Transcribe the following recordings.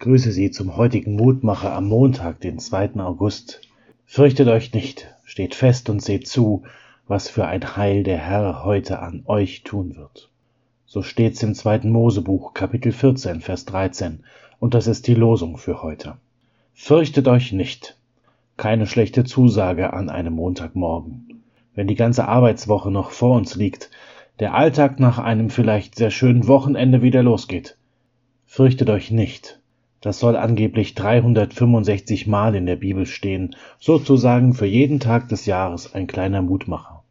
grüße Sie zum heutigen Mutmacher am Montag, den 2. August. Fürchtet euch nicht, steht fest und seht zu, was für ein Heil der Herr heute an euch tun wird. So steht's im 2. Mosebuch, Kapitel 14, Vers 13, und das ist die Losung für heute. Fürchtet euch nicht. Keine schlechte Zusage an einem Montagmorgen. Wenn die ganze Arbeitswoche noch vor uns liegt, der Alltag nach einem vielleicht sehr schönen Wochenende wieder losgeht. Fürchtet euch nicht das soll angeblich 365 Mal in der Bibel stehen, sozusagen für jeden Tag des Jahres ein kleiner Mutmacher.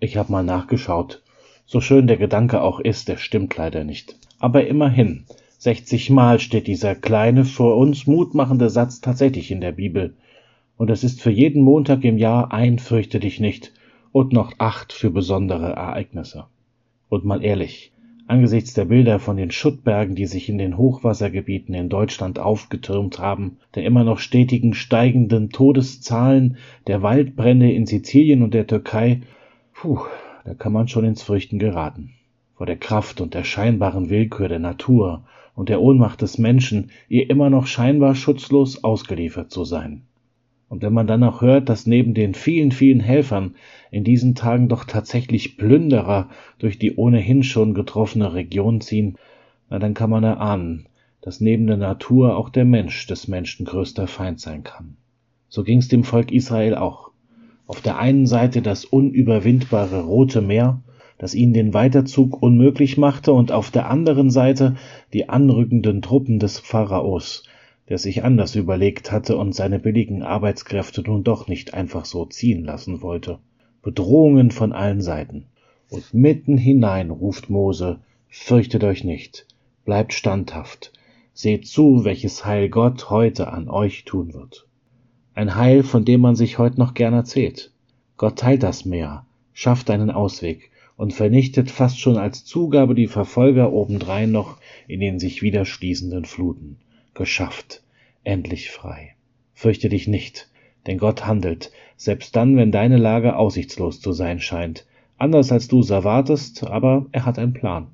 Ich habe mal nachgeschaut. So schön der Gedanke auch ist, der stimmt leider nicht. Aber immerhin, 60 Mal steht dieser kleine, für uns mutmachende Satz tatsächlich in der Bibel. Und es ist für jeden Montag im Jahr ein Fürchte dich nicht und noch acht für besondere Ereignisse. Und mal ehrlich, Angesichts der Bilder von den Schuttbergen, die sich in den Hochwassergebieten in Deutschland aufgetürmt haben, der immer noch stetigen steigenden Todeszahlen, der Waldbrände in Sizilien und der Türkei, puh, da kann man schon ins Fürchten geraten. Vor der Kraft und der scheinbaren Willkür der Natur und der Ohnmacht des Menschen, ihr immer noch scheinbar schutzlos ausgeliefert zu sein. Und wenn man dann auch hört, dass neben den vielen, vielen Helfern in diesen Tagen doch tatsächlich Plünderer durch die ohnehin schon getroffene Region ziehen, na dann kann man erahnen, dass neben der Natur auch der Mensch des Menschen größter Feind sein kann. So ging's dem Volk Israel auch. Auf der einen Seite das unüberwindbare Rote Meer, das ihnen den Weiterzug unmöglich machte, und auf der anderen Seite die anrückenden Truppen des Pharaos, der sich anders überlegt hatte und seine billigen Arbeitskräfte nun doch nicht einfach so ziehen lassen wollte. Bedrohungen von allen Seiten. Und mitten hinein ruft Mose, fürchtet euch nicht, bleibt standhaft, seht zu, welches Heil Gott heute an euch tun wird. Ein Heil, von dem man sich heute noch gern erzählt. Gott teilt das Meer, schafft einen Ausweg und vernichtet fast schon als Zugabe die Verfolger obendrein noch in den sich wieder schließenden Fluten geschafft, endlich frei. Fürchte dich nicht, denn Gott handelt, selbst dann, wenn deine Lage aussichtslos zu sein scheint, anders als du es erwartest, aber er hat einen Plan.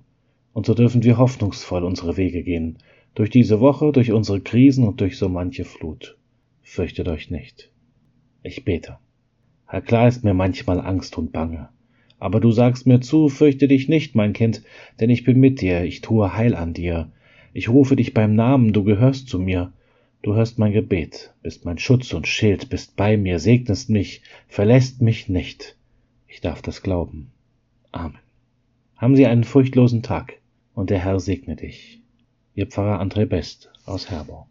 Und so dürfen wir hoffnungsvoll unsere Wege gehen, durch diese Woche, durch unsere Krisen und durch so manche Flut. Fürchtet euch nicht. Ich bete. Herr, klar ist mir manchmal Angst und Bange. Aber du sagst mir zu, fürchte dich nicht, mein Kind, denn ich bin mit dir, ich tue Heil an dir, ich rufe dich beim Namen, du gehörst zu mir. Du hörst mein Gebet, bist mein Schutz und Schild, bist bei mir, segnest mich, verlässt mich nicht. Ich darf das glauben. Amen. Haben Sie einen furchtlosen Tag und der Herr segne dich. Ihr Pfarrer André Best aus Herborn.